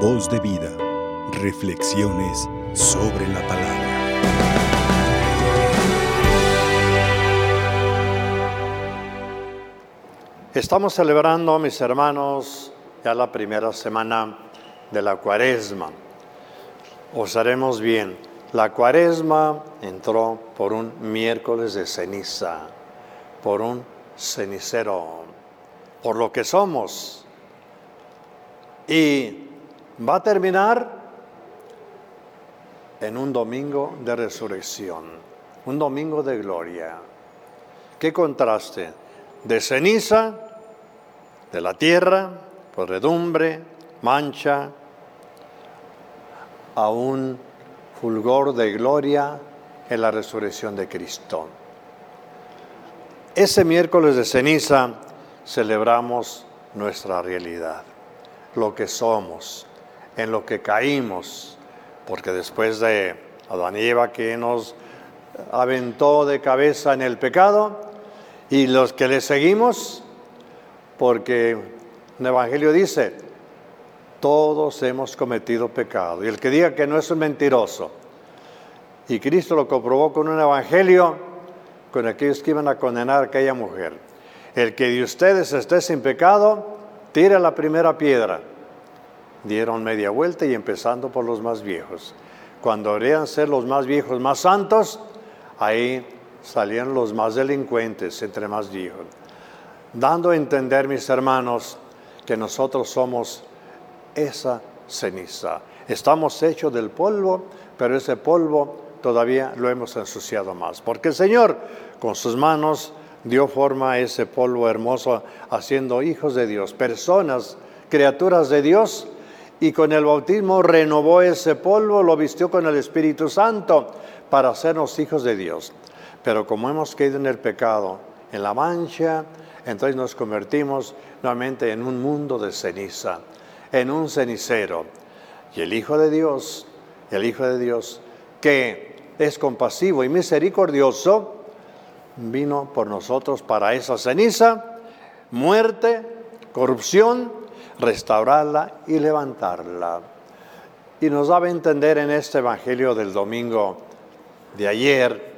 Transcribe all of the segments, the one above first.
Voz de vida. Reflexiones sobre la palabra. Estamos celebrando, mis hermanos, ya la primera semana de la cuaresma. Os haremos bien. La cuaresma entró por un miércoles de ceniza, por un cenicero, por lo que somos. Y va a terminar en un domingo de resurrección, un domingo de gloria. ¿Qué contraste? De ceniza, de la tierra, podredumbre, mancha, a un fulgor de gloria en la resurrección de Cristo. Ese miércoles de ceniza celebramos nuestra realidad, lo que somos, en lo que caímos, porque después de Adán y Eva que nos aventó de cabeza en el pecado, y los que le seguimos, porque el Evangelio dice, todos hemos cometido pecado. Y el que diga que no es un mentiroso. Y Cristo lo comprobó con un evangelio con aquellos que iban a condenar a aquella mujer. El que de ustedes esté sin pecado, tire la primera piedra. Dieron media vuelta y empezando por los más viejos. Cuando deberían ser los más viejos más santos, ahí salían los más delincuentes entre más viejos. Dando a entender, mis hermanos, que nosotros somos esa ceniza. Estamos hechos del polvo, pero ese polvo todavía lo hemos ensuciado más. Porque el Señor con sus manos dio forma a ese polvo hermoso, haciendo hijos de Dios, personas, criaturas de Dios, y con el bautismo renovó ese polvo, lo vistió con el Espíritu Santo para hacernos hijos de Dios. Pero como hemos caído en el pecado, en la mancha, entonces nos convertimos nuevamente en un mundo de ceniza en un cenicero. Y el Hijo de Dios, el Hijo de Dios, que es compasivo y misericordioso, vino por nosotros para esa ceniza, muerte, corrupción, restaurarla y levantarla. Y nos daba a entender en este Evangelio del domingo de ayer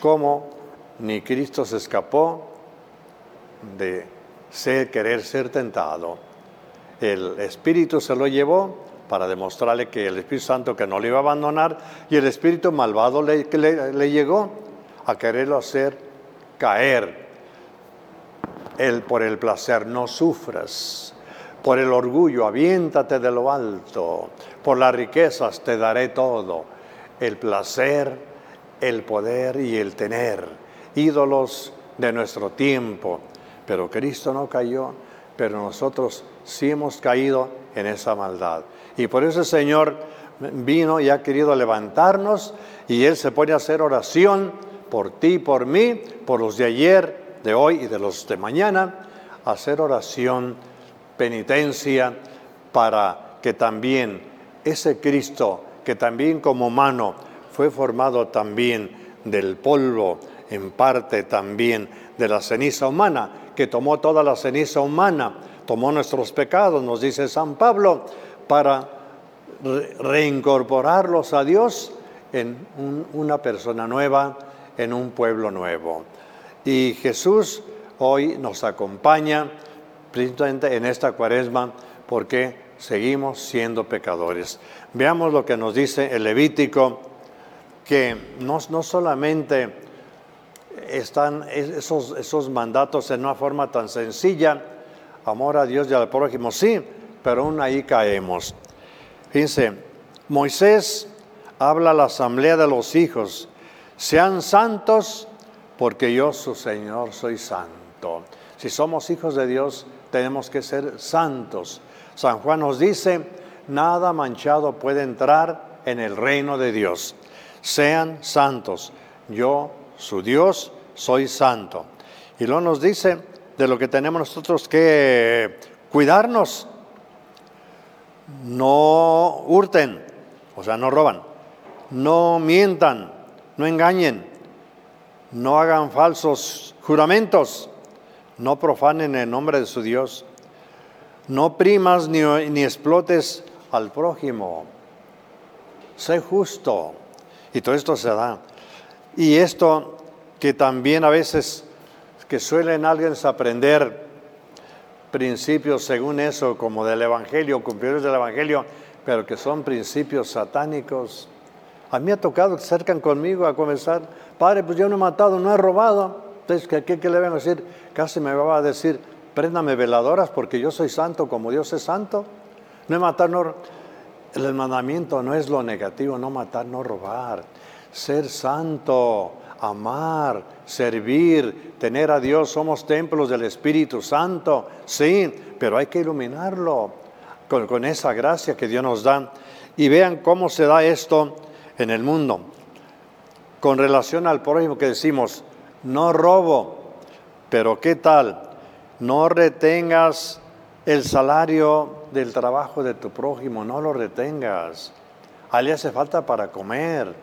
cómo ni Cristo se escapó de ser, querer ser tentado el Espíritu se lo llevó para demostrarle que el Espíritu Santo que no le iba a abandonar y el Espíritu malvado le, le, llegó a quererlo hacer caer. Él por el placer no sufras, por el orgullo aviéntate de lo alto, por las riquezas te daré todo, el placer, el poder y el tener, ídolos de nuestro tiempo. Pero Cristo no cayó, pero nosotros sí hemos caído en esa maldad. Y por eso el Señor vino y ha querido levantarnos y Él se pone a hacer oración por ti, por mí, por los de ayer, de hoy y de los de mañana, hacer oración, penitencia, para que también ese Cristo, que también como humano fue formado también del polvo, en parte también de la ceniza humana, que tomó toda la ceniza humana, tomó nuestros pecados, nos dice San Pablo, para reincorporarlos a Dios en una persona nueva, en un pueblo nuevo. Y Jesús hoy nos acompaña precisamente en esta cuaresma porque seguimos siendo pecadores. Veamos lo que nos dice el Levítico, que no, no solamente están esos, esos mandatos en una forma tan sencilla, amor a Dios y al prójimo, sí, pero aún ahí caemos. Fíjense, Moisés habla a la asamblea de los hijos, sean santos porque yo su Señor soy santo. Si somos hijos de Dios, tenemos que ser santos. San Juan nos dice, nada manchado puede entrar en el reino de Dios. Sean santos. Yo, su Dios, soy santo. Y luego nos dice, de lo que tenemos nosotros que cuidarnos. No hurten, o sea, no roban, no mientan, no engañen, no hagan falsos juramentos, no profanen el nombre de su Dios, no primas ni, ni explotes al prójimo. Sé justo. Y todo esto se da. Y esto que también a veces que suelen alguien aprender principios según eso, como del Evangelio, cumplidores del Evangelio, pero que son principios satánicos. A mí ha tocado que acercan conmigo a comenzar, padre, pues yo no he matado, no he robado. Entonces, ¿qué, qué, le van a decir? Casi me va a decir, préndame veladoras porque yo soy santo como Dios es santo. No he matado, no. El mandamiento no es lo negativo, no matar, no robar. Ser santo, amar, servir, tener a Dios, somos templos del Espíritu Santo, sí, pero hay que iluminarlo con, esa gracia que Dios nos da. Y vean cómo se da esto en el mundo. Con relación al prójimo que decimos, no robo, pero ¿qué tal? No retengas el salario del trabajo de tu prójimo, no lo retengas. A le hace falta para comer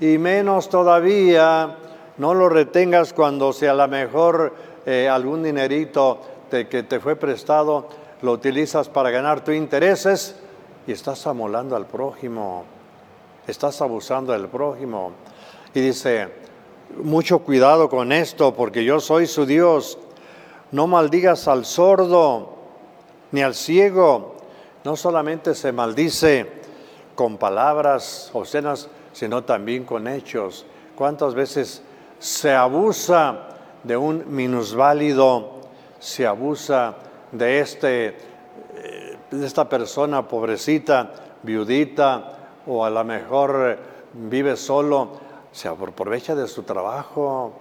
y menos todavía no lo retengas cuando sea a lo mejor eh, algún dinerito que te fue prestado, lo utilizas para ganar tus intereses y estás amolando al prójimo, estás abusando del prójimo. Y dice, mucho cuidado con esto porque yo soy su Dios. No maldigas al sordo ni al ciego. No solamente se maldice con palabras obscenas, sino también con hechos. ¿Cuántas veces se abusa de un minusválido, se abusa de, este, eh, de esta persona pobrecita, viudita, o a lo mejor eh, vive solo, se aprovecha de su trabajo?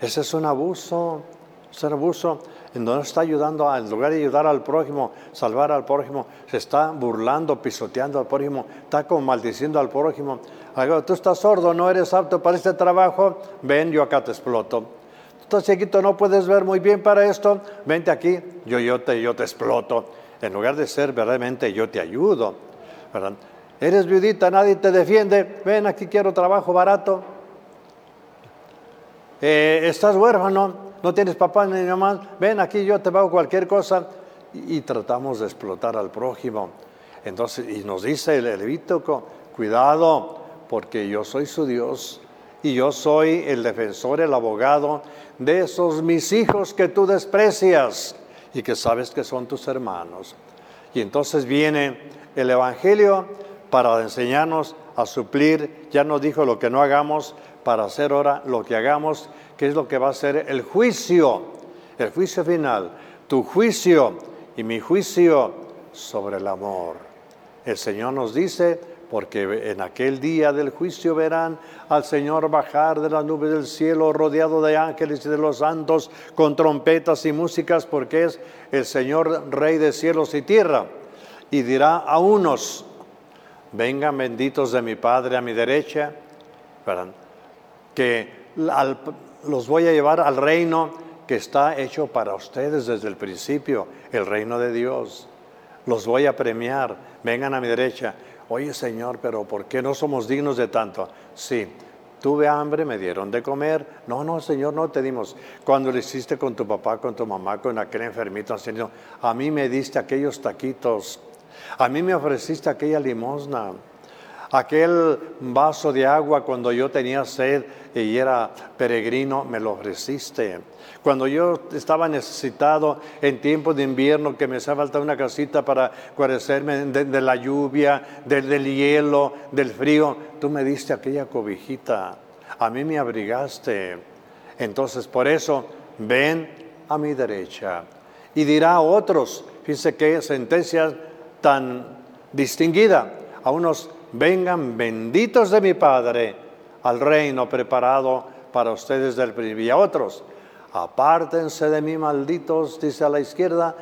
Ese es un abuso, es un abuso en donde está ayudando, en lugar de ayudar al prójimo, salvar al prójimo, se está burlando, pisoteando al prójimo, está como maldiciendo al prójimo. Tú estás sordo, no eres apto para este trabajo, ven, yo acá te exploto. Tú estás chiquito, no puedes ver muy bien para esto, vente aquí, yo, yo, te, yo te exploto. En lugar de ser verdaderamente yo te ayudo. Eres viudita, nadie te defiende, ven aquí quiero trabajo barato. Eh, estás huérfano, no tienes papá ni mamá, ven aquí, yo te pago cualquier cosa. Y, tratamos de explotar al prójimo. Entonces, y nos dice el Levítico, cuidado, porque yo soy su Dios y yo soy el defensor, el abogado de esos mis hijos que tú desprecias y que sabes que son tus hermanos. Y entonces viene el Evangelio para enseñarnos a suplir, ya nos dijo lo que no hagamos, para hacer ahora lo que hagamos ¿Qué es lo que va a ser el juicio, el juicio final, tu juicio y mi juicio sobre el amor. El Señor nos dice, porque en aquel día del juicio verán al Señor bajar de las nubes del cielo rodeado de ángeles y de los santos con trompetas y músicas, porque es el Señor Rey de cielos y tierra. Y dirá a unos, vengan benditos de mi Padre a mi derecha, que los voy a llevar al reino que está hecho para ustedes desde el principio, el reino de Dios. Los voy a premiar, vengan a mi derecha. Oye Señor, pero ¿por qué no somos dignos de tanto? Sí, tuve hambre, me dieron de comer. No, no, Señor, no te dimos. Cuando lo hiciste con tu papá, con tu mamá, con aquel enfermito, a mí me diste aquellos taquitos. A mí me ofreciste aquella limosna aquel vaso de agua cuando yo tenía sed y era peregrino, me lo ofreciste. Cuando yo estaba necesitado en tiempo de invierno, que me hacía falta una casita para guarecerme de, la lluvia, del hielo, del frío, tú me diste aquella cobijita. A mí me abrigaste. Entonces, por eso, ven a mi derecha. Y dirá a otros, fíjense qué sentencia tan distinguida, a unos vengan benditos de mi Padre al reino preparado para ustedes del principio. Y a otros, apártense de mí, malditos, dice a la izquierda,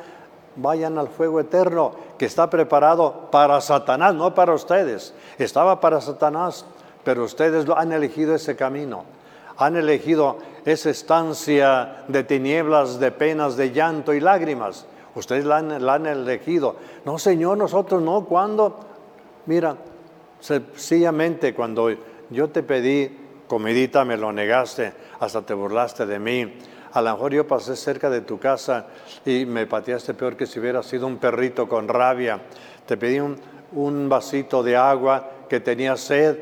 vayan al fuego eterno que está preparado para Satanás, no para ustedes. Estaba para Satanás, pero ustedes han elegido ese camino. Han elegido esa estancia de tinieblas, de penas, de llanto y lágrimas. Ustedes la han, elegido. No, Señor, nosotros no. ¿Cuándo? Mira, Sencillamente cuando yo te pedí comidita me lo negaste, hasta te burlaste de mí. A lo mejor yo pasé cerca de tu casa y me pateaste peor que si hubiera sido un perrito con rabia. Te pedí un vasito de agua que tenía sed,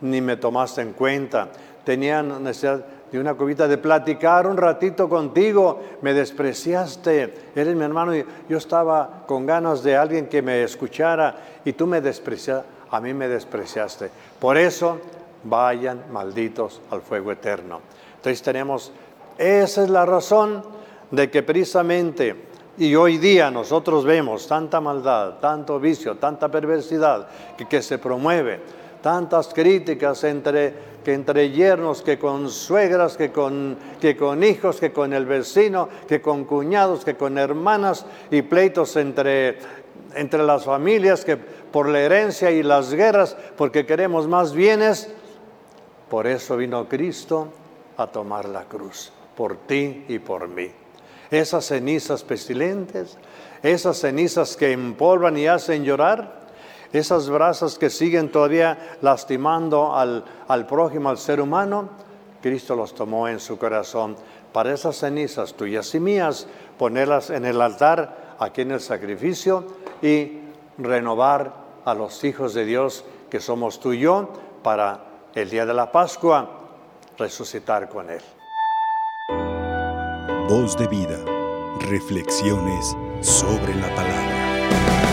ni me tomaste en cuenta. Tenía necesidad de una cubita de platicar un ratito contigo, me despreciaste, eres mi hermano y yo estaba con ganas de alguien que me escuchara y tú me despreciaste, a mí me despreciaste. Por eso vayan malditos al fuego eterno. Entonces tenemos, esa es la razón de que precisamente, y hoy día nosotros vemos tanta maldad, tanto vicio, tanta perversidad que, se promueve, tantas críticas entre que entre yernos, que con suegras, que con, que con hijos, que con el vecino, que con cuñados, que con hermanas y pleitos entre, entre las familias, que por la herencia y las guerras, porque queremos más bienes. Por eso vino Cristo a tomar la cruz, por ti y por mí. Esas cenizas pestilentes, esas cenizas que empolvan y hacen llorar, esas brasas que siguen todavía lastimando al, prójimo, al ser humano, Cristo los tomó en su corazón para esas cenizas tuyas y mías, ponerlas en el altar, aquí en el sacrificio, y renovar a los hijos de Dios que somos tú y yo para el día de la Pascua resucitar con Él. Voz de vida, reflexiones sobre la palabra.